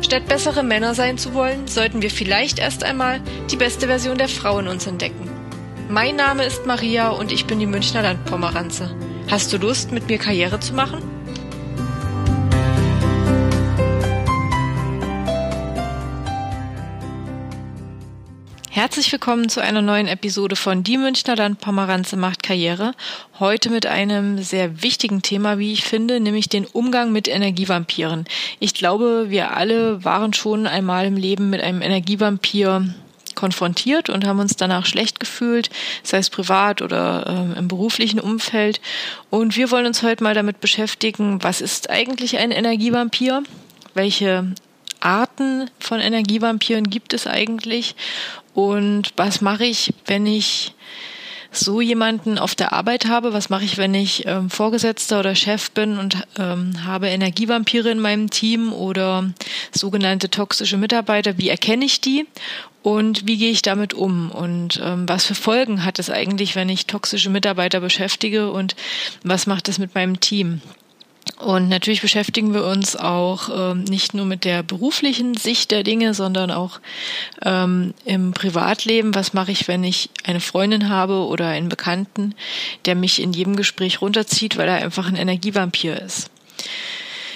Statt bessere Männer sein zu wollen, sollten wir vielleicht erst einmal die beste Version der Frau in uns entdecken. Mein Name ist Maria und ich bin die Münchner Landpomeranze. Hast du Lust, mit mir Karriere zu machen? Herzlich willkommen zu einer neuen Episode von Die Münchner Landpomeranze macht Karriere. Heute mit einem sehr wichtigen Thema, wie ich finde, nämlich den Umgang mit Energievampiren. Ich glaube, wir alle waren schon einmal im Leben mit einem Energievampir konfrontiert und haben uns danach schlecht gefühlt, sei es privat oder äh, im beruflichen Umfeld. Und wir wollen uns heute mal damit beschäftigen, was ist eigentlich ein Energievampir? Welche Arten von Energievampiren gibt es eigentlich? Und was mache ich, wenn ich so jemanden auf der Arbeit habe? Was mache ich, wenn ich ähm, Vorgesetzter oder Chef bin und ähm, habe Energievampire in meinem Team oder sogenannte toxische Mitarbeiter? Wie erkenne ich die? Und wie gehe ich damit um? Und ähm, was für Folgen hat es eigentlich, wenn ich toxische Mitarbeiter beschäftige? Und was macht es mit meinem Team? Und natürlich beschäftigen wir uns auch ähm, nicht nur mit der beruflichen Sicht der Dinge, sondern auch ähm, im Privatleben. Was mache ich, wenn ich eine Freundin habe oder einen Bekannten, der mich in jedem Gespräch runterzieht, weil er einfach ein Energievampir ist?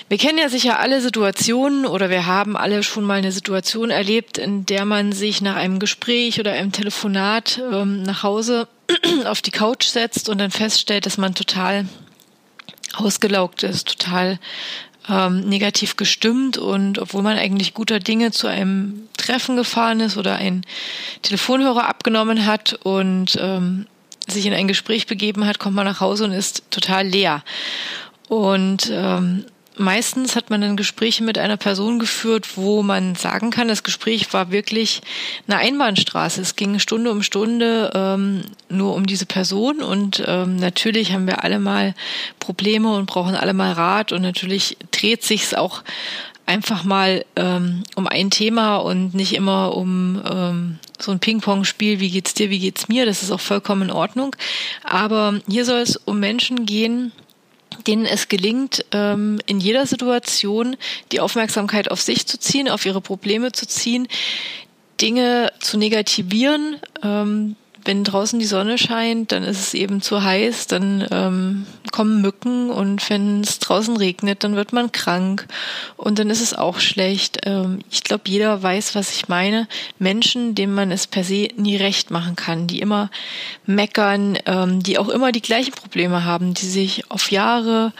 Wir kennen ja sicher alle Situationen oder wir haben alle schon mal eine Situation erlebt, in der man sich nach einem Gespräch oder einem Telefonat ähm, nach Hause auf die Couch setzt und dann feststellt, dass man total ausgelaugt ist, total ähm, negativ gestimmt und obwohl man eigentlich guter Dinge zu einem Treffen gefahren ist oder einen Telefonhörer abgenommen hat und ähm, sich in ein Gespräch begeben hat, kommt man nach Hause und ist total leer. Und ähm, meistens hat man dann Gespräche mit einer Person geführt, wo man sagen kann, das Gespräch war wirklich eine Einbahnstraße. Es ging Stunde um Stunde ähm, nur um diese Person und ähm, natürlich haben wir alle mal Probleme und brauchen alle mal Rat und natürlich dreht sich's auch einfach mal ähm, um ein Thema und nicht immer um ähm, so ein Ping-Pong-Spiel, wie geht's dir, wie geht's mir, das ist auch vollkommen in Ordnung. Aber hier soll es um Menschen gehen, denen es gelingt, ähm, in jeder Situation die Aufmerksamkeit auf sich zu ziehen, auf ihre Probleme zu ziehen, Dinge zu negativieren, ähm, wenn draußen die Sonne scheint, dann ist es eben zu heiß, dann ähm, kommen Mücken und wenn es draußen regnet, dann wird man krank und dann ist es auch schlecht. Ähm, ich glaube, jeder weiß, was ich meine. Menschen, denen man es per se nie recht machen kann, die immer meckern, ähm, die auch immer die gleichen Probleme haben, die sich auf Jahre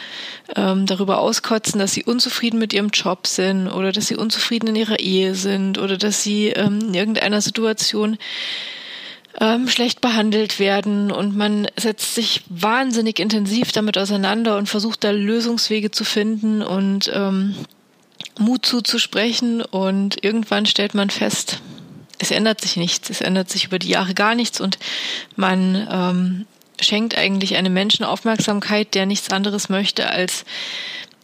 ähm, darüber auskotzen, dass sie unzufrieden mit ihrem Job sind oder dass sie unzufrieden in ihrer Ehe sind oder dass sie ähm, in irgendeiner Situation ähm, schlecht behandelt werden und man setzt sich wahnsinnig intensiv damit auseinander und versucht da Lösungswege zu finden und ähm, Mut zuzusprechen und irgendwann stellt man fest, es ändert sich nichts, es ändert sich über die Jahre gar nichts und man ähm, schenkt eigentlich einem Menschen Aufmerksamkeit, der nichts anderes möchte, als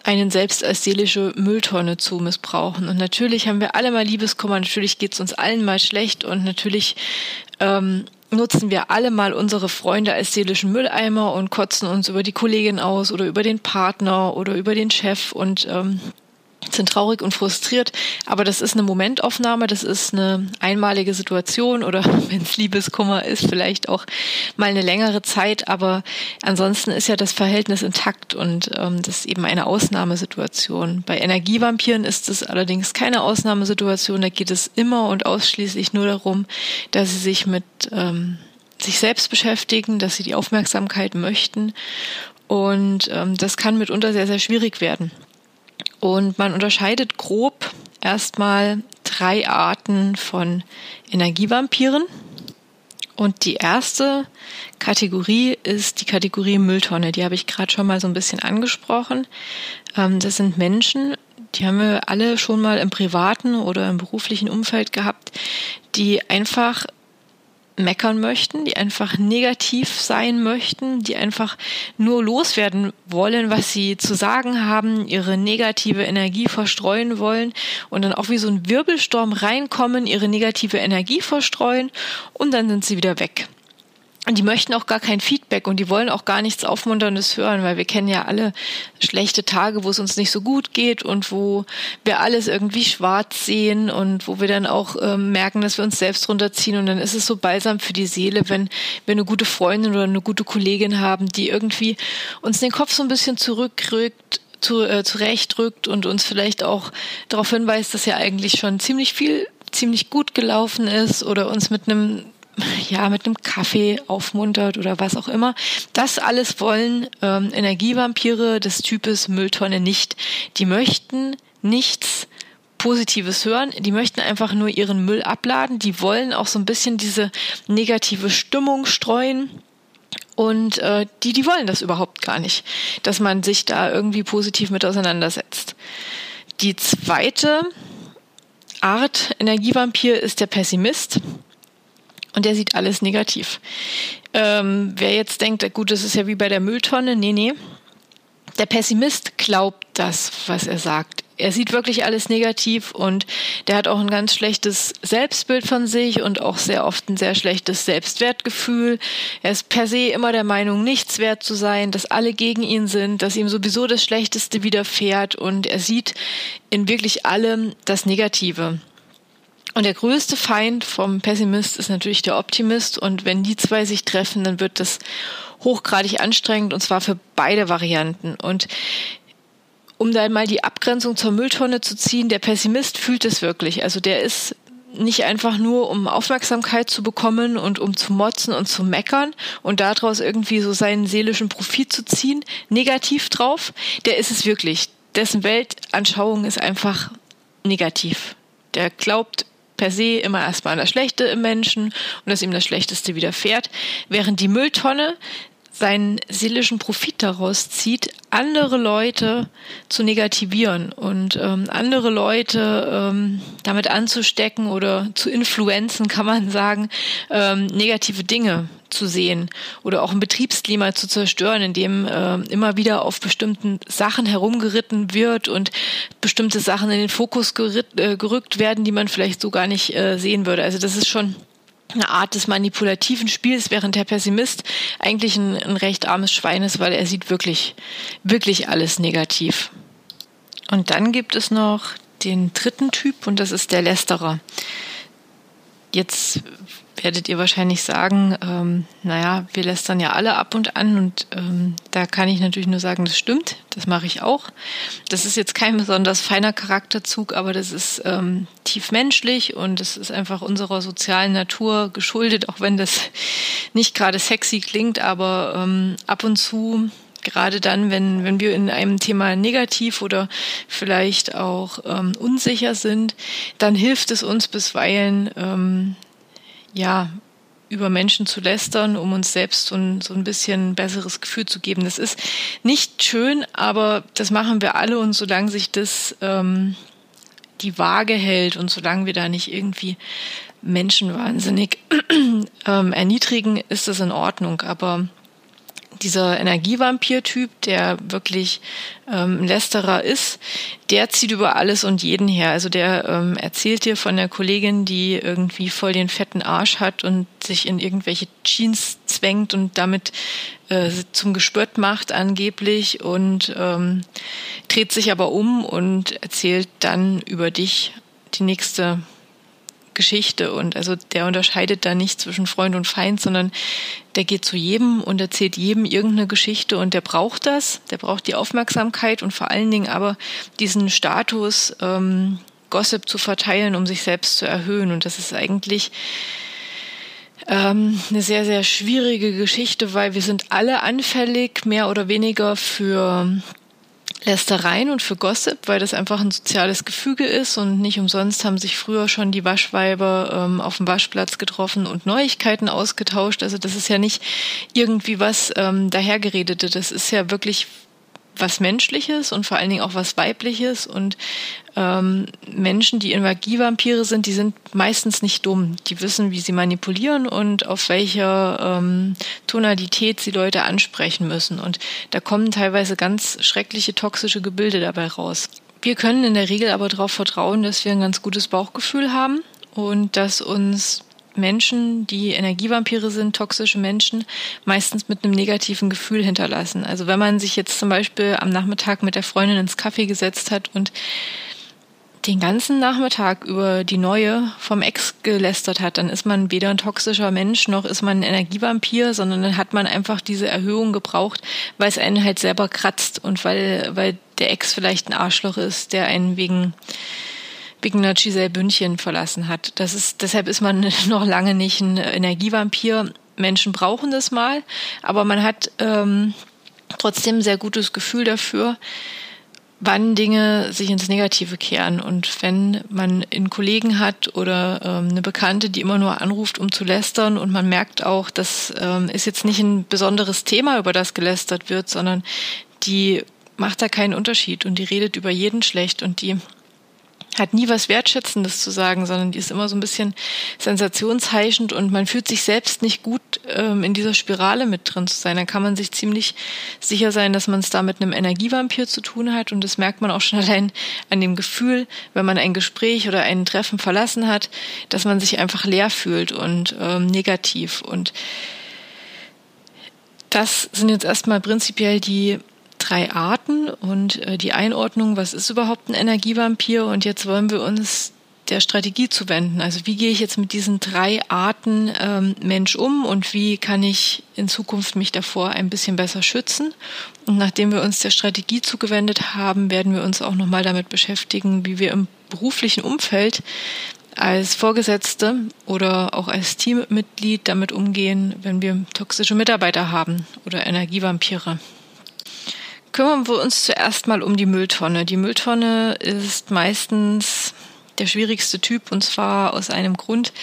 einen selbst als seelische Mülltonne zu missbrauchen. Und natürlich haben wir alle mal Liebeskummer, natürlich geht es uns allen mal schlecht und natürlich ähm, nutzen wir alle mal unsere Freunde als seelischen Mülleimer und kotzen uns über die Kollegin aus oder über den Partner oder über den Chef und ähm, sind traurig und frustriert, aber das ist eine Momentaufnahme, das ist eine einmalige Situation oder wenn es Liebeskummer ist, vielleicht auch mal eine längere Zeit, aber ansonsten ist ja das Verhältnis intakt und ähm, das ist eben eine Ausnahmesituation. Bei Energievampiren ist es allerdings keine Ausnahmesituation, da geht es immer und ausschließlich nur darum, dass sie sich mit ähm, sich selbst beschäftigen, dass sie die Aufmerksamkeit möchten und ähm, das kann mitunter sehr, sehr schwierig werden. Und man unterscheidet grob erstmal drei Arten von Energievampiren. Und die erste Kategorie ist die Kategorie Mülltonne. Die habe ich gerade schon mal so ein bisschen angesprochen. Ähm, das sind Menschen, die haben wir alle schon mal im privaten oder im beruflichen Umfeld gehabt, die einfach meckern möchten, die einfach negativ sein möchten, die einfach nur loswerden wollen, was sie zu sagen haben, ihre negative Energie verstreuen wollen und dann auch wie so ein Wirbelsturm reinkommen, ihre negative Energie verstreuen und dann sind sie wieder weg. Und die möchten auch gar kein Feedback und die wollen auch gar nichts Aufmunterndes hören, weil wir kennen ja alle schlechte Tage, wo es uns nicht so gut geht und wo wir alles irgendwie schwarz sehen und wo wir dann auch ähm, merken, dass wir uns selbst runterziehen. Und dann ist es so balsam für die Seele, wenn wir eine gute Freundin oder eine gute Kollegin haben, die irgendwie uns den Kopf so ein bisschen zurückrückt zu, äh, zurechtrückt und uns vielleicht auch darauf hinweist, dass ja eigentlich schon ziemlich viel, ziemlich gut gelaufen ist oder uns mit einem ja, mit einem Kaffee aufmuntert oder was auch immer. Das alles wollen ähm, Energievampire des Types Mülltonne nicht. Die möchten nichts Positives hören. Die möchten einfach nur ihren Müll abladen. Die wollen auch so ein bisschen diese negative Stimmung streuen. Und äh, die, die wollen das überhaupt gar nicht, dass man sich da irgendwie positiv mit auseinandersetzt. Die zweite Art Energievampir ist der Pessimist. Und der sieht alles negativ. Ähm, wer jetzt denkt, gut, das ist ja wie bei der Mülltonne, nee, nee. Der Pessimist glaubt das, was er sagt. Er sieht wirklich alles negativ und der hat auch ein ganz schlechtes Selbstbild von sich und auch sehr oft ein sehr schlechtes Selbstwertgefühl. Er ist per se immer der Meinung, nichts wert zu sein, dass alle gegen ihn sind, dass ihm sowieso das Schlechteste widerfährt und er sieht in wirklich allem das Negative. Und der größte Feind vom Pessimist ist natürlich der Optimist. Und wenn die zwei sich treffen, dann wird das hochgradig anstrengend und zwar für beide Varianten. Und um da mal die Abgrenzung zur Mülltonne zu ziehen, der Pessimist fühlt es wirklich. Also der ist nicht einfach nur, um Aufmerksamkeit zu bekommen und um zu motzen und zu meckern und daraus irgendwie so seinen seelischen Profit zu ziehen, negativ drauf, der ist es wirklich. Dessen Weltanschauung ist einfach negativ. Der glaubt per se immer erstmal an das Schlechte im Menschen und dass ihm das Schlechteste widerfährt, während die Mülltonne seinen seelischen Profit daraus zieht, andere Leute zu negativieren und ähm, andere Leute ähm, damit anzustecken oder zu influenzen, kann man sagen, ähm, negative Dinge zu sehen oder auch ein Betriebsklima zu zerstören, in dem äh, immer wieder auf bestimmten Sachen herumgeritten wird und bestimmte Sachen in den Fokus äh, gerückt werden, die man vielleicht so gar nicht äh, sehen würde. Also das ist schon eine Art des manipulativen Spiels, während der Pessimist eigentlich ein, ein recht armes Schwein ist, weil er sieht wirklich, wirklich alles negativ. Und dann gibt es noch den dritten Typ und das ist der Lästerer. Jetzt werdet ihr wahrscheinlich sagen, ähm, naja, wir lästern ja alle ab und an und ähm, da kann ich natürlich nur sagen, das stimmt, das mache ich auch. Das ist jetzt kein besonders feiner Charakterzug, aber das ist ähm, tief menschlich und es ist einfach unserer sozialen Natur geschuldet, auch wenn das nicht gerade sexy klingt, aber ähm, ab und zu gerade dann, wenn, wenn wir in einem Thema negativ oder vielleicht auch ähm, unsicher sind, dann hilft es uns bisweilen, ähm, ja, über Menschen zu lästern, um uns selbst so ein, so ein bisschen besseres Gefühl zu geben. Das ist nicht schön, aber das machen wir alle und solange sich das ähm, die Waage hält und solange wir da nicht irgendwie Menschen wahnsinnig ähm, erniedrigen, ist das in Ordnung. Aber dieser Energievampir-Typ, der wirklich ähm, Lästerer ist, der zieht über alles und jeden her. Also der ähm, erzählt dir von der Kollegin, die irgendwie voll den fetten Arsch hat und sich in irgendwelche Jeans zwängt und damit äh, zum Gespött macht angeblich und ähm, dreht sich aber um und erzählt dann über dich die nächste Geschichte und also der unterscheidet da nicht zwischen Freund und Feind, sondern der geht zu jedem und erzählt jedem irgendeine Geschichte und der braucht das, der braucht die Aufmerksamkeit und vor allen Dingen aber diesen Status ähm, Gossip zu verteilen, um sich selbst zu erhöhen. Und das ist eigentlich ähm, eine sehr, sehr schwierige Geschichte, weil wir sind alle anfällig, mehr oder weniger für Lästereien und für Gossip, weil das einfach ein soziales Gefüge ist und nicht umsonst haben sich früher schon die Waschweiber ähm, auf dem Waschplatz getroffen und Neuigkeiten ausgetauscht. Also das ist ja nicht irgendwie was ähm, dahergeredete, das ist ja wirklich was Menschliches und vor allen Dingen auch was Weibliches. Und ähm, Menschen, die Energievampire sind, die sind meistens nicht dumm. Die wissen, wie sie manipulieren und auf welcher ähm, Tonalität sie Leute ansprechen müssen. Und da kommen teilweise ganz schreckliche toxische Gebilde dabei raus. Wir können in der Regel aber darauf vertrauen, dass wir ein ganz gutes Bauchgefühl haben und dass uns Menschen, die Energievampire sind, toxische Menschen, meistens mit einem negativen Gefühl hinterlassen. Also wenn man sich jetzt zum Beispiel am Nachmittag mit der Freundin ins Kaffee gesetzt hat und den ganzen Nachmittag über die neue vom Ex gelästert hat, dann ist man weder ein toxischer Mensch noch ist man ein Energievampir, sondern dann hat man einfach diese Erhöhung gebraucht, weil es einen halt selber kratzt und weil, weil der Ex vielleicht ein Arschloch ist, der einen wegen einer Giselle Bündchen verlassen hat. Das ist, deshalb ist man noch lange nicht ein Energievampir. Menschen brauchen das mal, aber man hat ähm, trotzdem ein sehr gutes Gefühl dafür, wann Dinge sich ins Negative kehren. Und wenn man einen Kollegen hat oder ähm, eine Bekannte, die immer nur anruft, um zu lästern und man merkt auch, das ähm, ist jetzt nicht ein besonderes Thema, über das gelästert wird, sondern die macht da keinen Unterschied und die redet über jeden schlecht und die hat nie was Wertschätzendes zu sagen, sondern die ist immer so ein bisschen sensationsheischend und man fühlt sich selbst nicht gut ähm, in dieser Spirale mit drin zu sein. Dann kann man sich ziemlich sicher sein, dass man es da mit einem Energievampir zu tun hat und das merkt man auch schon allein an dem Gefühl, wenn man ein Gespräch oder ein Treffen verlassen hat, dass man sich einfach leer fühlt und ähm, negativ und das sind jetzt erstmal prinzipiell die drei Arten und äh, die Einordnung, was ist überhaupt ein Energievampir und jetzt wollen wir uns der Strategie zuwenden. Also wie gehe ich jetzt mit diesen drei Arten ähm, Mensch um und wie kann ich in Zukunft mich davor ein bisschen besser schützen? Und nachdem wir uns der Strategie zugewendet haben, werden wir uns auch nochmal damit beschäftigen, wie wir im beruflichen Umfeld als Vorgesetzte oder auch als Teammitglied damit umgehen, wenn wir toxische Mitarbeiter haben oder Energievampire kümmern wir uns zuerst mal um die Mülltonne. Die Mülltonne ist meistens der schwierigste Typ und zwar aus einem Grund.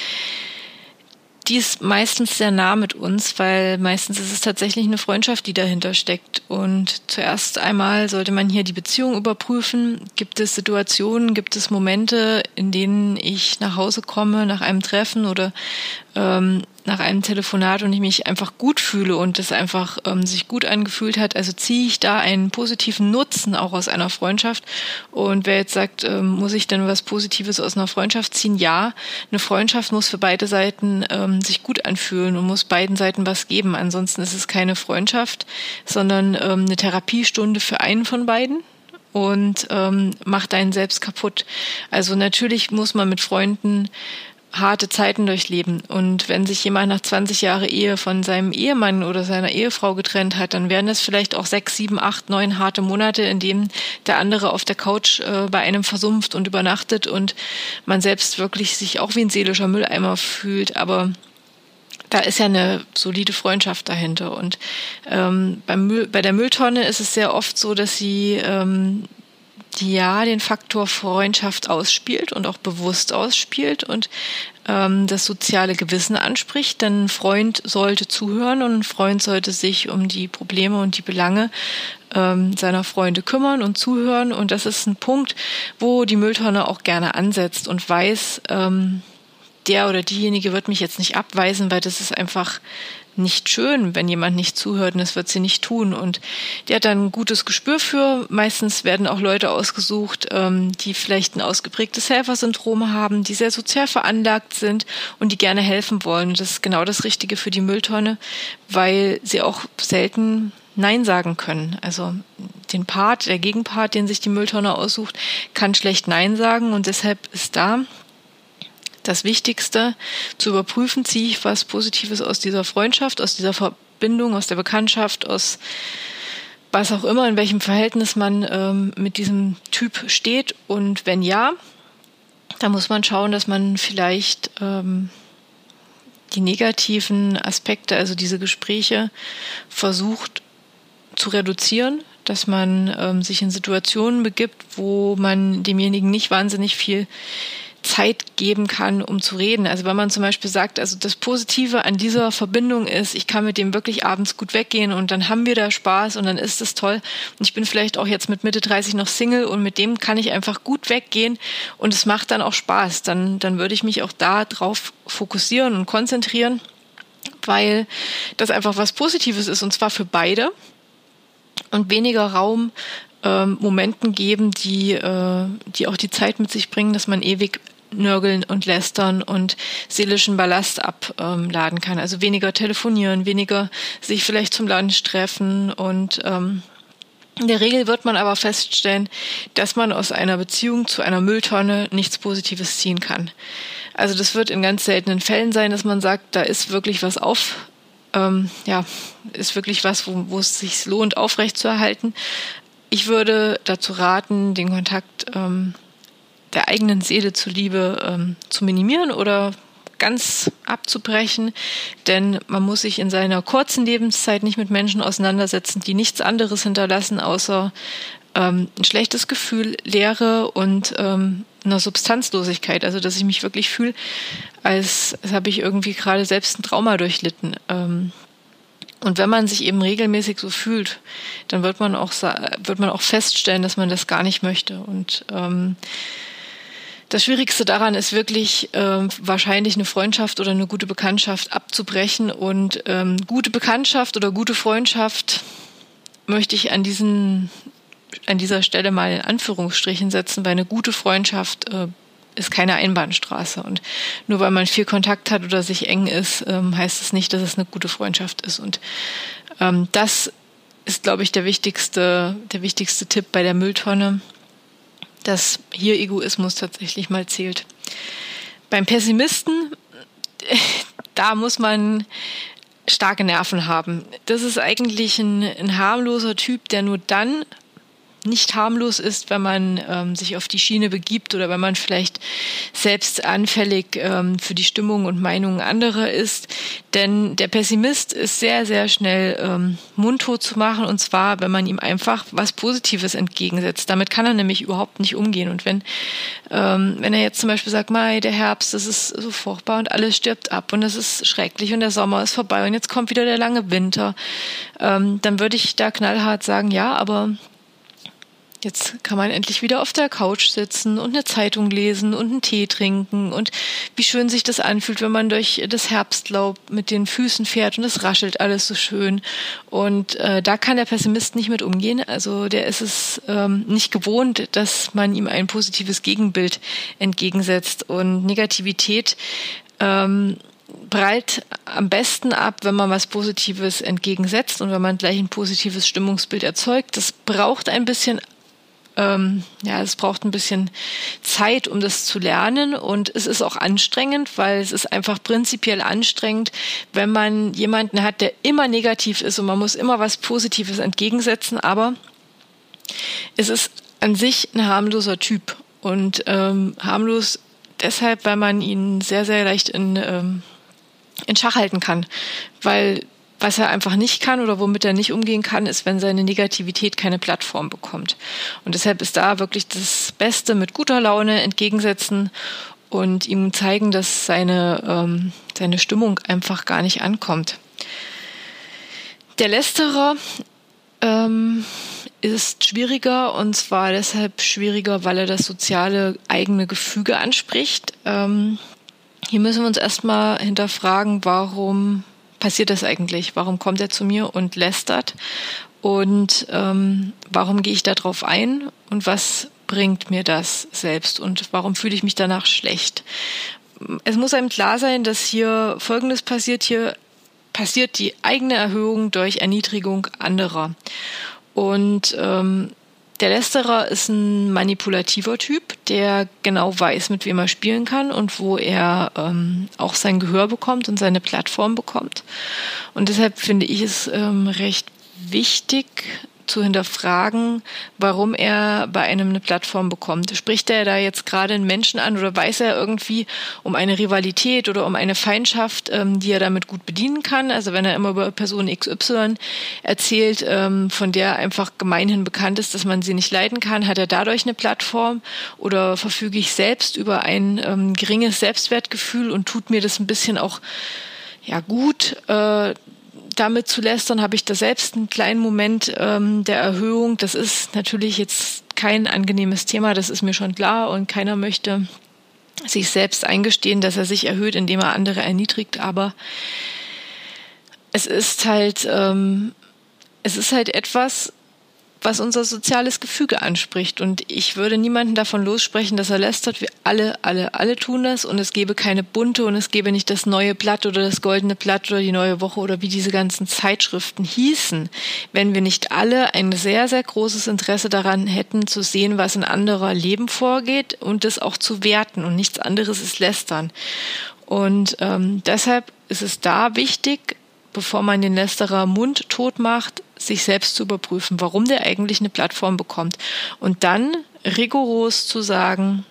Die ist meistens sehr nah mit uns, weil meistens ist es tatsächlich eine Freundschaft, die dahinter steckt. Und zuerst einmal sollte man hier die Beziehung überprüfen. Gibt es Situationen, gibt es Momente, in denen ich nach Hause komme nach einem Treffen oder ähm, nach einem Telefonat und ich mich einfach gut fühle und es einfach ähm, sich gut angefühlt hat, also ziehe ich da einen positiven Nutzen auch aus einer Freundschaft. Und wer jetzt sagt, ähm, muss ich denn was Positives aus einer Freundschaft ziehen? Ja, eine Freundschaft muss für beide Seiten ähm, sich gut anfühlen und muss beiden Seiten was geben. Ansonsten ist es keine Freundschaft, sondern ähm, eine Therapiestunde für einen von beiden und ähm, macht einen selbst kaputt. Also natürlich muss man mit Freunden harte Zeiten durchleben. Und wenn sich jemand nach 20 Jahren Ehe von seinem Ehemann oder seiner Ehefrau getrennt hat, dann wären es vielleicht auch sechs, sieben, acht, neun harte Monate, in denen der andere auf der Couch äh, bei einem versumpft und übernachtet und man selbst wirklich sich auch wie ein seelischer Mülleimer fühlt. Aber da ist ja eine solide Freundschaft dahinter. Und ähm, beim Müll, bei der Mülltonne ist es sehr oft so, dass sie ähm, ja den Faktor Freundschaft ausspielt und auch bewusst ausspielt und ähm, das soziale Gewissen anspricht. Denn ein Freund sollte zuhören und ein Freund sollte sich um die Probleme und die Belange ähm, seiner Freunde kümmern und zuhören. Und das ist ein Punkt, wo die Mülltonne auch gerne ansetzt und weiß, ähm, der oder diejenige wird mich jetzt nicht abweisen, weil das ist einfach nicht schön, wenn jemand nicht zuhört und das wird sie nicht tun. Und die hat dann ein gutes Gespür für. Meistens werden auch Leute ausgesucht, ähm, die vielleicht ein ausgeprägtes Helfersyndrom haben, die sehr sozial veranlagt sind und die gerne helfen wollen. Das ist genau das Richtige für die Mülltonne, weil sie auch selten Nein sagen können. Also den Part, der Gegenpart, den sich die Mülltonne aussucht, kann schlecht Nein sagen und deshalb ist da das Wichtigste, zu überprüfen, ziehe ich was Positives aus dieser Freundschaft, aus dieser Verbindung, aus der Bekanntschaft, aus was auch immer, in welchem Verhältnis man ähm, mit diesem Typ steht. Und wenn ja, dann muss man schauen, dass man vielleicht ähm, die negativen Aspekte, also diese Gespräche, versucht zu reduzieren, dass man ähm, sich in Situationen begibt, wo man demjenigen nicht wahnsinnig viel Zeit geben kann, um zu reden. Also wenn man zum Beispiel sagt, also das Positive an dieser Verbindung ist, ich kann mit dem wirklich abends gut weggehen und dann haben wir da Spaß und dann ist es toll. Und ich bin vielleicht auch jetzt mit Mitte 30 noch Single und mit dem kann ich einfach gut weggehen und es macht dann auch Spaß. Dann, dann würde ich mich auch da drauf fokussieren und konzentrieren, weil das einfach was Positives ist und zwar für beide und weniger Raum ähm, Momenten geben, die, äh, die auch die Zeit mit sich bringen, dass man ewig nörgeln und lästern und seelischen Ballast abladen kann. Also weniger telefonieren, weniger sich vielleicht zum Lunch treffen und ähm, in der Regel wird man aber feststellen, dass man aus einer Beziehung zu einer Mülltonne nichts Positives ziehen kann. Also das wird in ganz seltenen Fällen sein, dass man sagt, da ist wirklich was auf, ähm, ja, ist wirklich was, wo, wo es sich lohnt, aufrechtzuerhalten. Ich würde dazu raten, den Kontakt ähm, der eigenen Seele zuliebe ähm, zu minimieren oder ganz abzubrechen, denn man muss sich in seiner kurzen Lebenszeit nicht mit Menschen auseinandersetzen, die nichts anderes hinterlassen, außer ähm, ein schlechtes Gefühl, Leere und ähm, einer Substanzlosigkeit. Also dass ich mich wirklich fühle, als, als habe ich irgendwie gerade selbst ein Trauma durchlitten. Ähm, und wenn man sich eben regelmäßig so fühlt, dann wird man auch wird man auch feststellen, dass man das gar nicht möchte. Und ähm, das Schwierigste daran ist wirklich ähm, wahrscheinlich eine Freundschaft oder eine gute Bekanntschaft abzubrechen. Und ähm, gute Bekanntschaft oder gute Freundschaft möchte ich an diesen an dieser Stelle mal in Anführungsstrichen setzen, weil eine gute Freundschaft äh, ist keine Einbahnstraße. Und nur weil man viel Kontakt hat oder sich eng ist, ähm, heißt es nicht, dass es eine gute Freundschaft ist. Und ähm, das ist, glaube ich, der wichtigste, der wichtigste Tipp bei der Mülltonne, dass hier Egoismus tatsächlich mal zählt. Beim Pessimisten, da muss man starke Nerven haben. Das ist eigentlich ein, ein harmloser Typ, der nur dann nicht harmlos ist, wenn man ähm, sich auf die Schiene begibt oder wenn man vielleicht selbst anfällig ähm, für die Stimmung und Meinungen anderer ist. Denn der Pessimist ist sehr, sehr schnell ähm, mundtot zu machen und zwar, wenn man ihm einfach was Positives entgegensetzt. Damit kann er nämlich überhaupt nicht umgehen. Und wenn, ähm, wenn er jetzt zum Beispiel sagt, Mai, der Herbst, das ist so furchtbar und alles stirbt ab und das ist schrecklich und der Sommer ist vorbei und jetzt kommt wieder der lange Winter, ähm, dann würde ich da knallhart sagen, ja, aber Jetzt kann man endlich wieder auf der Couch sitzen und eine Zeitung lesen und einen Tee trinken und wie schön sich das anfühlt, wenn man durch das Herbstlaub mit den Füßen fährt und es raschelt alles so schön. Und äh, da kann der Pessimist nicht mit umgehen. Also der ist es ähm, nicht gewohnt, dass man ihm ein positives Gegenbild entgegensetzt. Und Negativität ähm, prallt am besten ab, wenn man was Positives entgegensetzt und wenn man gleich ein positives Stimmungsbild erzeugt. Das braucht ein bisschen ähm, ja, es braucht ein bisschen Zeit, um das zu lernen. Und es ist auch anstrengend, weil es ist einfach prinzipiell anstrengend, wenn man jemanden hat, der immer negativ ist und man muss immer was Positives entgegensetzen, aber es ist an sich ein harmloser Typ. Und ähm, harmlos deshalb, weil man ihn sehr, sehr leicht in, ähm, in Schach halten kann, weil was er einfach nicht kann oder womit er nicht umgehen kann, ist, wenn seine Negativität keine Plattform bekommt. Und deshalb ist da wirklich das Beste mit guter Laune entgegensetzen und ihm zeigen, dass seine, ähm, seine Stimmung einfach gar nicht ankommt. Der Lästerer ähm, ist schwieriger und zwar deshalb schwieriger, weil er das soziale eigene Gefüge anspricht. Ähm, hier müssen wir uns erstmal hinterfragen, warum passiert das eigentlich? Warum kommt er zu mir und lästert? Und ähm, warum gehe ich darauf ein? Und was bringt mir das selbst? Und warum fühle ich mich danach schlecht? Es muss einem klar sein, dass hier Folgendes passiert. Hier passiert die eigene Erhöhung durch Erniedrigung anderer. Und ähm, der Lästerer ist ein manipulativer Typ, der genau weiß, mit wem er spielen kann und wo er ähm, auch sein Gehör bekommt und seine Plattform bekommt. Und deshalb finde ich es ähm, recht wichtig zu hinterfragen, warum er bei einem eine Plattform bekommt. Spricht er da jetzt gerade einen Menschen an oder weiß er irgendwie um eine Rivalität oder um eine Feindschaft, ähm, die er damit gut bedienen kann? Also wenn er immer über Person XY erzählt, ähm, von der einfach gemeinhin bekannt ist, dass man sie nicht leiden kann, hat er dadurch eine Plattform oder verfüge ich selbst über ein ähm, geringes Selbstwertgefühl und tut mir das ein bisschen auch ja gut, äh, damit zu lästern, habe ich da selbst einen kleinen Moment ähm, der Erhöhung. Das ist natürlich jetzt kein angenehmes Thema, das ist mir schon klar und keiner möchte sich selbst eingestehen, dass er sich erhöht, indem er andere erniedrigt, aber es ist halt, ähm, es ist halt etwas, was unser soziales Gefüge anspricht. Und ich würde niemanden davon lossprechen, dass er lästert. Wir alle, alle, alle tun das. Und es gäbe keine bunte und es gäbe nicht das neue Blatt oder das goldene Blatt oder die neue Woche oder wie diese ganzen Zeitschriften hießen, wenn wir nicht alle ein sehr, sehr großes Interesse daran hätten, zu sehen, was in anderer Leben vorgeht und das auch zu werten. Und nichts anderes ist lästern. Und ähm, deshalb ist es da wichtig, bevor man den Lästerer Mund tot macht, sich selbst zu überprüfen, warum der eigentlich eine Plattform bekommt. Und dann rigoros zu sagen,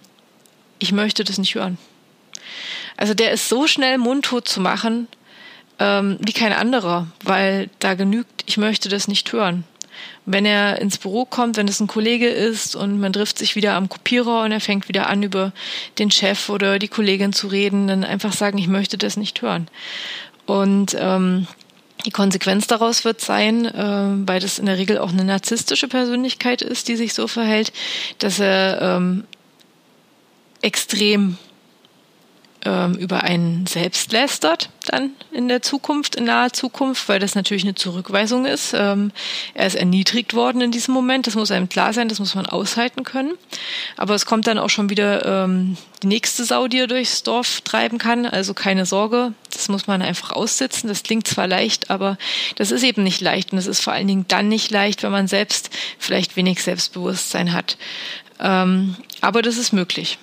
ich möchte das nicht hören. Also der ist so schnell mundtot zu machen, ähm, wie kein anderer, weil da genügt, ich möchte das nicht hören. Wenn er ins Büro kommt, wenn es ein Kollege ist und man trifft sich wieder am Kopierer und er fängt wieder an, über den Chef oder die Kollegin zu reden, dann einfach sagen, ich möchte das nicht hören. Und ähm, die Konsequenz daraus wird sein, äh, weil das in der Regel auch eine narzisstische Persönlichkeit ist, die sich so verhält, dass er ähm, extrem ähm, über einen selbst lästert dann in der Zukunft, in naher Zukunft, weil das natürlich eine Zurückweisung ist. Ähm, er ist erniedrigt worden in diesem Moment, das muss einem klar sein, das muss man aushalten können. Aber es kommt dann auch schon wieder ähm, die nächste Sau, die er durchs Dorf treiben kann. Also keine Sorge, das muss man einfach aussitzen. Das klingt zwar leicht, aber das ist eben nicht leicht. Und es ist vor allen Dingen dann nicht leicht, wenn man selbst vielleicht wenig Selbstbewusstsein hat. Ähm, aber das ist möglich.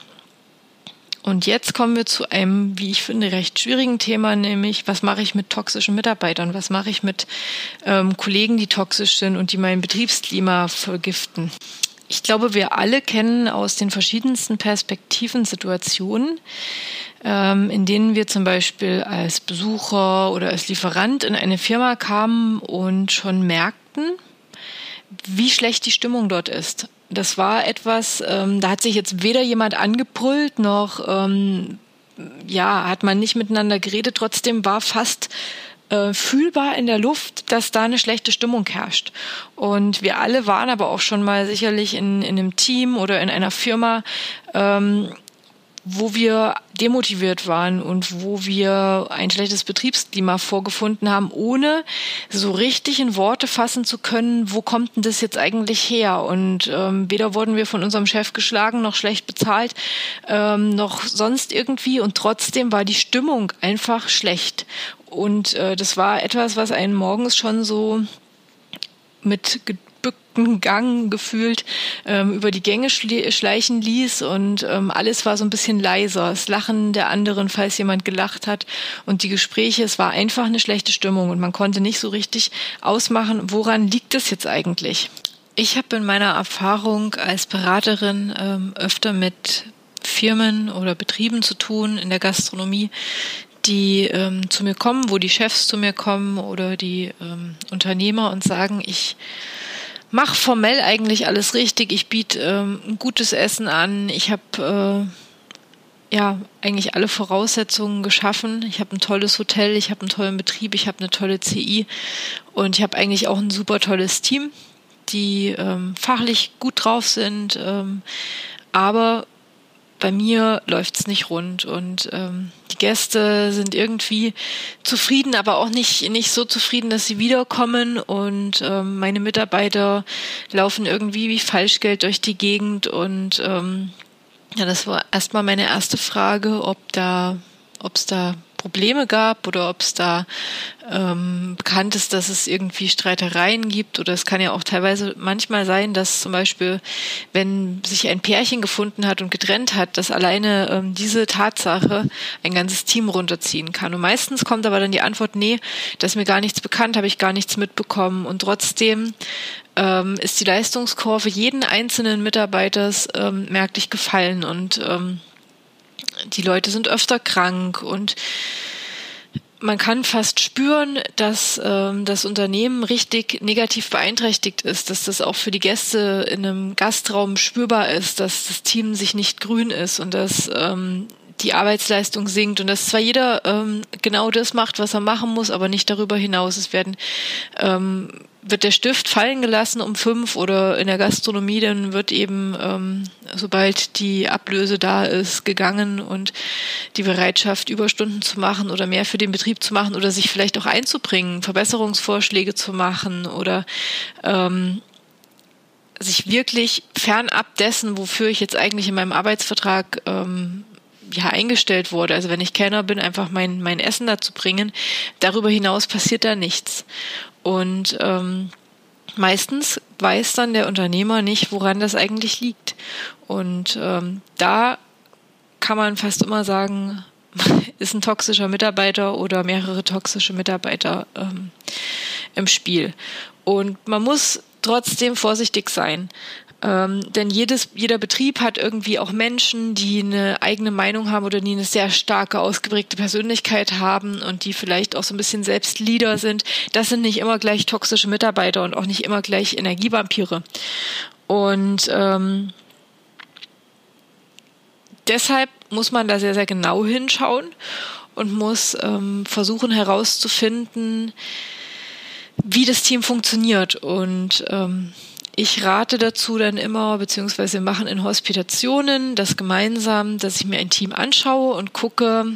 Und jetzt kommen wir zu einem, wie ich finde, recht schwierigen Thema, nämlich was mache ich mit toxischen Mitarbeitern? Was mache ich mit ähm, Kollegen, die toxisch sind und die mein Betriebsklima vergiften? Ich glaube, wir alle kennen aus den verschiedensten Perspektiven Situationen, ähm, in denen wir zum Beispiel als Besucher oder als Lieferant in eine Firma kamen und schon merkten, wie schlecht die Stimmung dort ist das war etwas, ähm, da hat sich jetzt weder jemand angebrüllt noch ähm, ja, hat man nicht miteinander geredet. Trotzdem war fast äh, fühlbar in der Luft, dass da eine schlechte Stimmung herrscht. Und wir alle waren aber auch schon mal sicherlich in, in einem Team oder in einer Firma, ähm, wo wir demotiviert waren und wo wir ein schlechtes Betriebsklima vorgefunden haben, ohne so richtig in Worte fassen zu können, wo kommt denn das jetzt eigentlich her? Und ähm, weder wurden wir von unserem Chef geschlagen, noch schlecht bezahlt, ähm, noch sonst irgendwie. Und trotzdem war die Stimmung einfach schlecht. Und äh, das war etwas, was einen morgens schon so mit Gang gefühlt ähm, über die Gänge schleichen ließ und ähm, alles war so ein bisschen leiser. Das Lachen der anderen, falls jemand gelacht hat und die Gespräche, es war einfach eine schlechte Stimmung und man konnte nicht so richtig ausmachen, woran liegt es jetzt eigentlich? Ich habe in meiner Erfahrung als Beraterin ähm, öfter mit Firmen oder Betrieben zu tun in der Gastronomie, die ähm, zu mir kommen, wo die Chefs zu mir kommen oder die ähm, Unternehmer und sagen, ich mache formell eigentlich alles richtig. Ich biete ähm, ein gutes Essen an. Ich habe äh, ja eigentlich alle Voraussetzungen geschaffen. Ich habe ein tolles Hotel, ich habe einen tollen Betrieb, ich habe eine tolle CI und ich habe eigentlich auch ein super tolles Team, die ähm, fachlich gut drauf sind. Ähm, aber bei mir läuft's nicht rund und ähm, die Gäste sind irgendwie zufrieden, aber auch nicht nicht so zufrieden, dass sie wiederkommen und ähm, meine Mitarbeiter laufen irgendwie wie Falschgeld durch die Gegend und ähm, ja, das war erstmal meine erste Frage, ob da, ob es da Probleme gab oder ob es da ähm, bekannt ist, dass es irgendwie Streitereien gibt. Oder es kann ja auch teilweise manchmal sein, dass zum Beispiel, wenn sich ein Pärchen gefunden hat und getrennt hat, dass alleine ähm, diese Tatsache ein ganzes Team runterziehen kann. Und meistens kommt aber dann die Antwort, nee, das ist mir gar nichts bekannt, habe ich gar nichts mitbekommen. Und trotzdem ähm, ist die Leistungskurve jeden einzelnen Mitarbeiters ähm, merklich gefallen und ähm, die Leute sind öfter krank und man kann fast spüren, dass ähm, das Unternehmen richtig negativ beeinträchtigt ist, dass das auch für die Gäste in einem Gastraum spürbar ist, dass das Team sich nicht grün ist und dass ähm, die Arbeitsleistung sinkt und dass zwar jeder ähm, genau das macht, was er machen muss, aber nicht darüber hinaus. Es werden ähm, wird der Stift fallen gelassen um fünf oder in der Gastronomie, dann wird eben, ähm, sobald die Ablöse da ist, gegangen und die Bereitschaft, Überstunden zu machen oder mehr für den Betrieb zu machen oder sich vielleicht auch einzubringen, Verbesserungsvorschläge zu machen oder ähm, sich wirklich fernab dessen, wofür ich jetzt eigentlich in meinem Arbeitsvertrag ähm, ja eingestellt wurde. Also wenn ich Kellner bin, einfach mein, mein Essen dazu bringen. Darüber hinaus passiert da nichts. Und ähm, meistens weiß dann der Unternehmer nicht, woran das eigentlich liegt. Und ähm, da kann man fast immer sagen, ist ein toxischer Mitarbeiter oder mehrere toxische Mitarbeiter ähm, im Spiel. Und man muss trotzdem vorsichtig sein. Ähm, denn jedes, jeder Betrieb hat irgendwie auch Menschen, die eine eigene Meinung haben oder die eine sehr starke, ausgeprägte Persönlichkeit haben und die vielleicht auch so ein bisschen selbst Leader sind. Das sind nicht immer gleich toxische Mitarbeiter und auch nicht immer gleich Energievampire. Und ähm, deshalb muss man da sehr, sehr genau hinschauen und muss ähm, versuchen herauszufinden, wie das Team funktioniert. Und ähm, ich rate dazu dann immer, beziehungsweise wir machen in Hospitationen das gemeinsam, dass ich mir ein Team anschaue und gucke,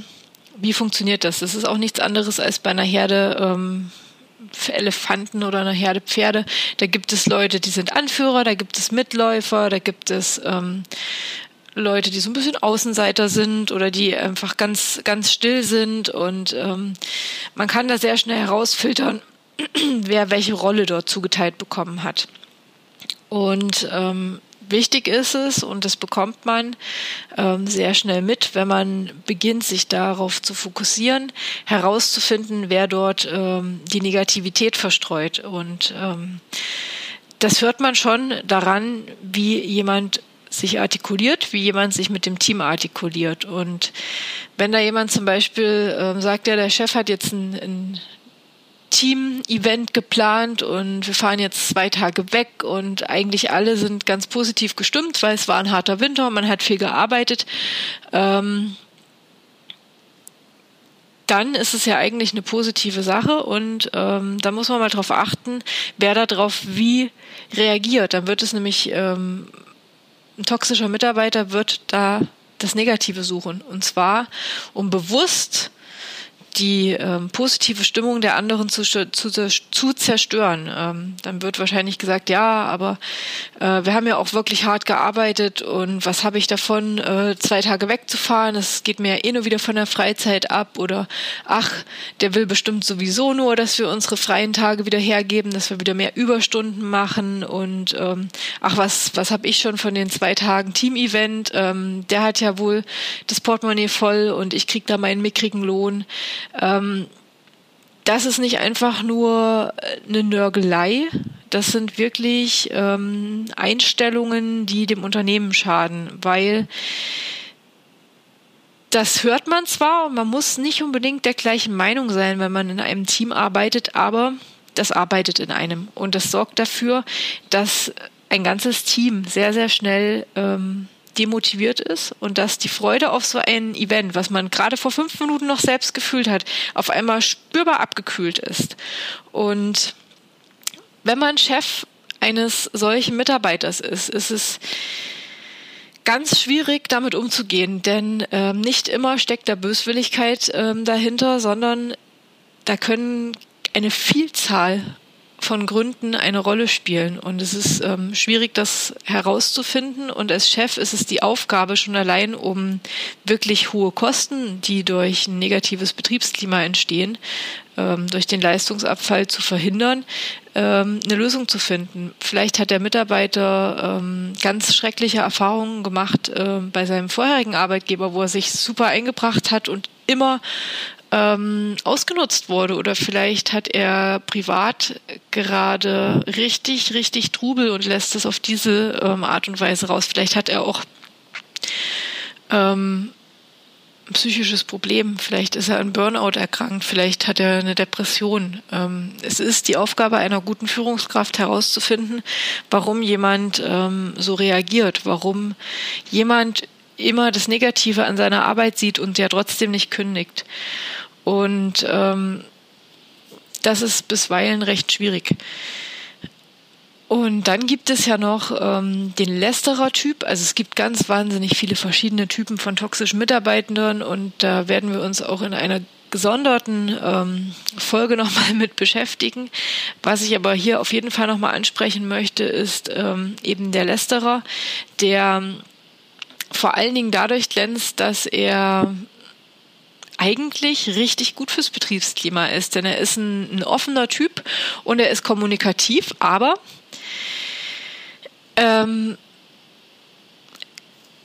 wie funktioniert das. Das ist auch nichts anderes als bei einer Herde ähm, Elefanten oder einer Herde Pferde. Da gibt es Leute, die sind Anführer, da gibt es Mitläufer, da gibt es ähm, Leute, die so ein bisschen Außenseiter sind oder die einfach ganz, ganz still sind und ähm, man kann da sehr schnell herausfiltern, wer welche Rolle dort zugeteilt bekommen hat. Und ähm, wichtig ist es, und das bekommt man ähm, sehr schnell mit, wenn man beginnt, sich darauf zu fokussieren, herauszufinden, wer dort ähm, die Negativität verstreut. Und ähm, das hört man schon daran, wie jemand sich artikuliert, wie jemand sich mit dem Team artikuliert. Und wenn da jemand zum Beispiel ähm, sagt, ja, der Chef hat jetzt ein, ein Team-Event geplant und wir fahren jetzt zwei Tage weg und eigentlich alle sind ganz positiv gestimmt, weil es war ein harter Winter, man hat viel gearbeitet. Ähm, dann ist es ja eigentlich eine positive Sache und ähm, da muss man mal drauf achten, wer darauf wie reagiert. Dann wird es nämlich ähm, ein toxischer Mitarbeiter wird da das Negative suchen und zwar um bewusst die ähm, positive Stimmung der anderen zu, zu, zu zerstören. Ähm, dann wird wahrscheinlich gesagt, ja, aber äh, wir haben ja auch wirklich hart gearbeitet und was habe ich davon, äh, zwei Tage wegzufahren? Es geht mir ja eh nur wieder von der Freizeit ab oder ach, der will bestimmt sowieso nur, dass wir unsere freien Tage wieder hergeben, dass wir wieder mehr Überstunden machen und ähm, ach, was, was habe ich schon von den zwei Tagen Team-Event? Ähm, der hat ja wohl das Portemonnaie voll und ich krieg da meinen mickrigen Lohn. Ähm, das ist nicht einfach nur eine Nörgelei, das sind wirklich ähm, Einstellungen, die dem Unternehmen schaden, weil das hört man zwar und man muss nicht unbedingt der gleichen Meinung sein, wenn man in einem Team arbeitet, aber das arbeitet in einem. Und das sorgt dafür, dass ein ganzes Team sehr, sehr schnell ähm, demotiviert ist und dass die Freude auf so ein Event, was man gerade vor fünf Minuten noch selbst gefühlt hat, auf einmal spürbar abgekühlt ist. Und wenn man Chef eines solchen Mitarbeiters ist, ist es ganz schwierig, damit umzugehen, denn ähm, nicht immer steckt da Böswilligkeit ähm, dahinter, sondern da können eine Vielzahl von Gründen eine Rolle spielen. Und es ist ähm, schwierig, das herauszufinden. Und als Chef ist es die Aufgabe schon allein, um wirklich hohe Kosten, die durch ein negatives Betriebsklima entstehen, ähm, durch den Leistungsabfall zu verhindern, ähm, eine Lösung zu finden. Vielleicht hat der Mitarbeiter ähm, ganz schreckliche Erfahrungen gemacht äh, bei seinem vorherigen Arbeitgeber, wo er sich super eingebracht hat und immer ähm, ausgenutzt wurde oder vielleicht hat er privat gerade richtig, richtig Trubel und lässt es auf diese ähm, Art und Weise raus. Vielleicht hat er auch ähm, ein psychisches Problem, vielleicht ist er an Burnout erkrankt, vielleicht hat er eine Depression. Ähm, es ist die Aufgabe einer guten Führungskraft herauszufinden, warum jemand ähm, so reagiert, warum jemand immer das Negative an seiner Arbeit sieht und der trotzdem nicht kündigt. Und ähm, das ist bisweilen recht schwierig. Und dann gibt es ja noch ähm, den Lästerer-Typ. Also es gibt ganz wahnsinnig viele verschiedene Typen von toxischen Mitarbeitenden und da werden wir uns auch in einer gesonderten ähm, Folge nochmal mit beschäftigen. Was ich aber hier auf jeden Fall nochmal ansprechen möchte, ist ähm, eben der Lästerer, der vor allen Dingen dadurch glänzt, dass er eigentlich richtig gut fürs Betriebsklima ist, denn er ist ein, ein offener Typ und er ist kommunikativ, aber ähm,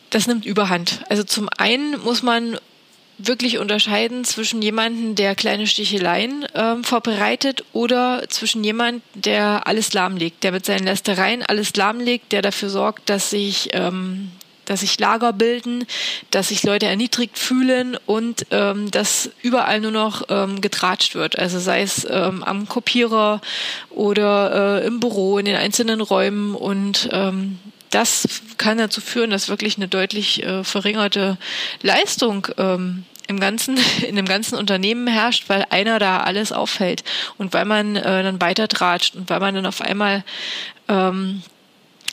das nimmt überhand. Also zum einen muss man wirklich unterscheiden zwischen jemandem, der kleine Sticheleien ähm, vorbereitet oder zwischen jemandem, der alles lahmlegt, der mit seinen Lästereien alles lahmlegt, der dafür sorgt, dass sich ähm, dass sich Lager bilden, dass sich Leute erniedrigt fühlen und ähm, dass überall nur noch ähm, getratscht wird. Also sei es ähm, am Kopierer oder äh, im Büro, in den einzelnen Räumen und ähm, das kann dazu führen, dass wirklich eine deutlich äh, verringerte Leistung ähm, im ganzen, in dem ganzen Unternehmen herrscht, weil einer da alles auffällt und weil man äh, dann weiter tratscht und weil man dann auf einmal ähm,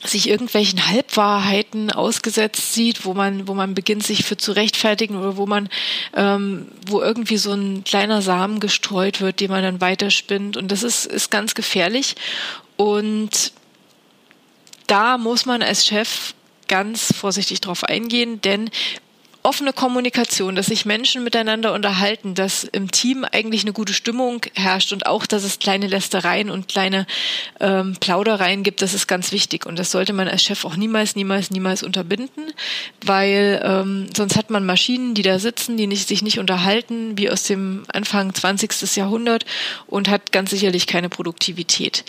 sich irgendwelchen Halbwahrheiten ausgesetzt sieht, wo man, wo man beginnt, sich für zu rechtfertigen oder wo man, ähm, wo irgendwie so ein kleiner Samen gestreut wird, den man dann weiterspinnt. Und das ist, ist ganz gefährlich. Und da muss man als Chef ganz vorsichtig drauf eingehen, denn offene Kommunikation, dass sich Menschen miteinander unterhalten, dass im Team eigentlich eine gute Stimmung herrscht und auch, dass es kleine Lästereien und kleine ähm, Plaudereien gibt, das ist ganz wichtig. Und das sollte man als Chef auch niemals, niemals, niemals unterbinden, weil ähm, sonst hat man Maschinen, die da sitzen, die nicht, sich nicht unterhalten, wie aus dem Anfang 20. Jahrhundert und hat ganz sicherlich keine Produktivität.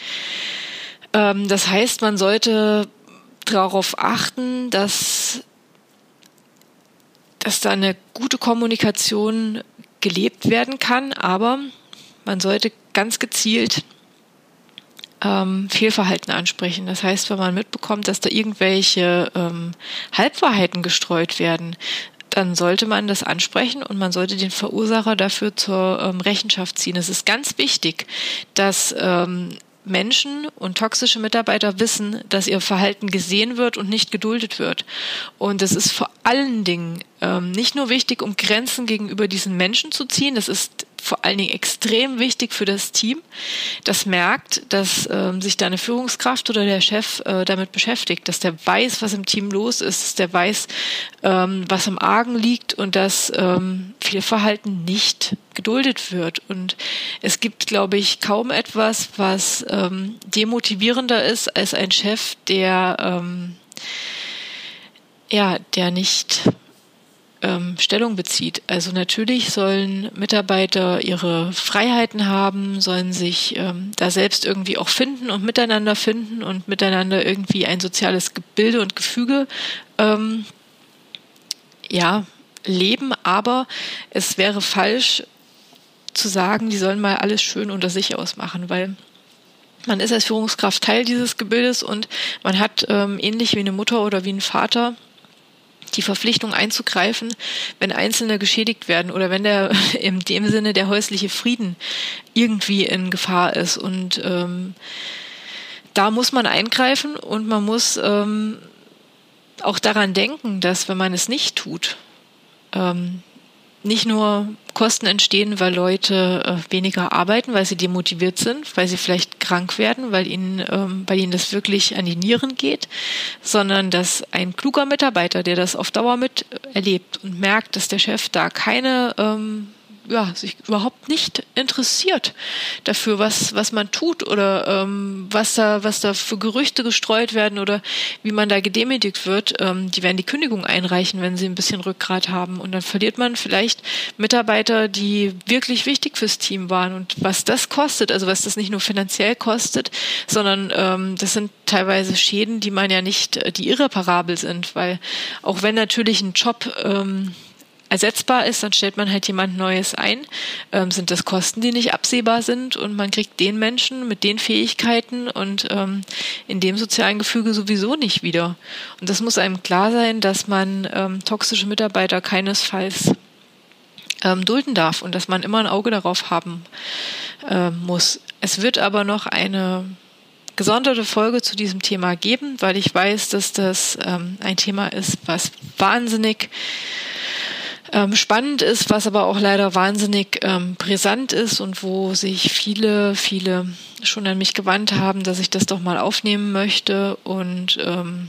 Ähm, das heißt, man sollte darauf achten, dass dass da eine gute Kommunikation gelebt werden kann, aber man sollte ganz gezielt ähm, Fehlverhalten ansprechen. Das heißt, wenn man mitbekommt, dass da irgendwelche ähm, Halbwahrheiten gestreut werden, dann sollte man das ansprechen und man sollte den Verursacher dafür zur ähm, Rechenschaft ziehen. Es ist ganz wichtig, dass ähm, Menschen und toxische Mitarbeiter wissen, dass ihr Verhalten gesehen wird und nicht geduldet wird. Und es ist vor allen Dingen ähm, nicht nur wichtig, um Grenzen gegenüber diesen Menschen zu ziehen, das ist vor allen Dingen extrem wichtig für das Team, das merkt, dass ähm, sich da eine Führungskraft oder der Chef äh, damit beschäftigt, dass der weiß, was im Team los ist, dass der weiß, ähm, was im Argen liegt und dass ähm, viel Verhalten nicht geduldet wird. Und es gibt, glaube ich, kaum etwas, was ähm, demotivierender ist als ein Chef, der ähm, ja, der nicht Stellung bezieht. Also natürlich sollen Mitarbeiter ihre Freiheiten haben, sollen sich ähm, da selbst irgendwie auch finden und miteinander finden und miteinander irgendwie ein soziales Gebilde und Gefüge ähm, ja, leben. Aber es wäre falsch zu sagen, die sollen mal alles schön unter sich ausmachen, weil man ist als Führungskraft Teil dieses Gebildes und man hat ähm, ähnlich wie eine Mutter oder wie ein Vater die Verpflichtung einzugreifen, wenn Einzelne geschädigt werden oder wenn der in dem Sinne der häusliche Frieden irgendwie in Gefahr ist. Und ähm, da muss man eingreifen und man muss ähm, auch daran denken, dass wenn man es nicht tut, ähm, nicht nur Kosten entstehen, weil Leute äh, weniger arbeiten, weil sie demotiviert sind, weil sie vielleicht krank werden, weil ihnen, ähm, weil ihnen das wirklich an die Nieren geht, sondern dass ein kluger Mitarbeiter, der das auf Dauer mit erlebt und merkt, dass der Chef da keine ähm, ja, sich überhaupt nicht interessiert dafür, was, was man tut oder ähm, was, da, was da für Gerüchte gestreut werden oder wie man da gedemütigt wird. Ähm, die werden die Kündigung einreichen, wenn sie ein bisschen Rückgrat haben. Und dann verliert man vielleicht Mitarbeiter, die wirklich wichtig fürs Team waren. Und was das kostet, also was das nicht nur finanziell kostet, sondern ähm, das sind teilweise Schäden, die man ja nicht, äh, die irreparabel sind, weil auch wenn natürlich ein Job ähm, ersetzbar ist, dann stellt man halt jemand Neues ein. Ähm, sind das Kosten, die nicht absehbar sind und man kriegt den Menschen mit den Fähigkeiten und ähm, in dem sozialen Gefüge sowieso nicht wieder. Und das muss einem klar sein, dass man ähm, toxische Mitarbeiter keinesfalls ähm, dulden darf und dass man immer ein Auge darauf haben äh, muss. Es wird aber noch eine gesonderte Folge zu diesem Thema geben, weil ich weiß, dass das ähm, ein Thema ist, was wahnsinnig ähm, spannend ist, was aber auch leider wahnsinnig ähm, brisant ist und wo sich viele, viele schon an mich gewandt haben, dass ich das doch mal aufnehmen möchte und ähm,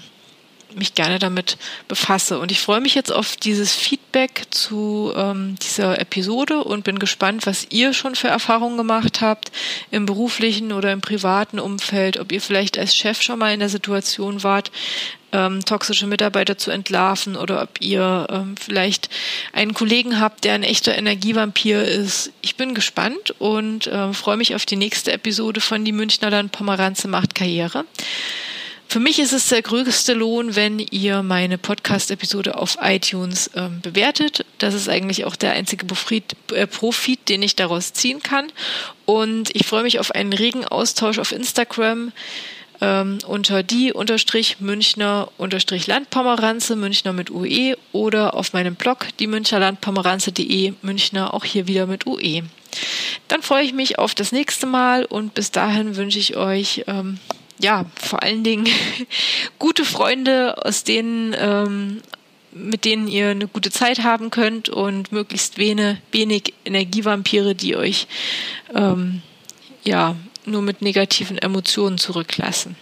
mich gerne damit befasse. Und ich freue mich jetzt auf dieses Feedback zu ähm, dieser Episode und bin gespannt, was ihr schon für Erfahrungen gemacht habt im beruflichen oder im privaten Umfeld, ob ihr vielleicht als Chef schon mal in der Situation wart, ähm, toxische Mitarbeiter zu entlarven oder ob ihr ähm, vielleicht einen Kollegen habt, der ein echter Energievampir ist. Ich bin gespannt und äh, freue mich auf die nächste Episode von Die Münchner Land Pomeranze macht Karriere. Für mich ist es der größte Lohn, wenn ihr meine Podcast-Episode auf iTunes ähm, bewertet. Das ist eigentlich auch der einzige Profit, äh, Profit, den ich daraus ziehen kann. Und ich freue mich auf einen regen Austausch auf Instagram ähm, unter die unterstrich Münchner unterstrich Landpomeranze, Münchner mit UE oder auf meinem Blog die Münchnerlandpomeranze.de, Münchner auch hier wieder mit UE. Dann freue ich mich auf das nächste Mal und bis dahin wünsche ich euch ähm, ja vor allen Dingen gute Freunde, aus denen ähm, mit denen ihr eine gute Zeit haben könnt und möglichst wenig, wenig Energievampire, die euch ähm, ja nur mit negativen Emotionen zurücklassen.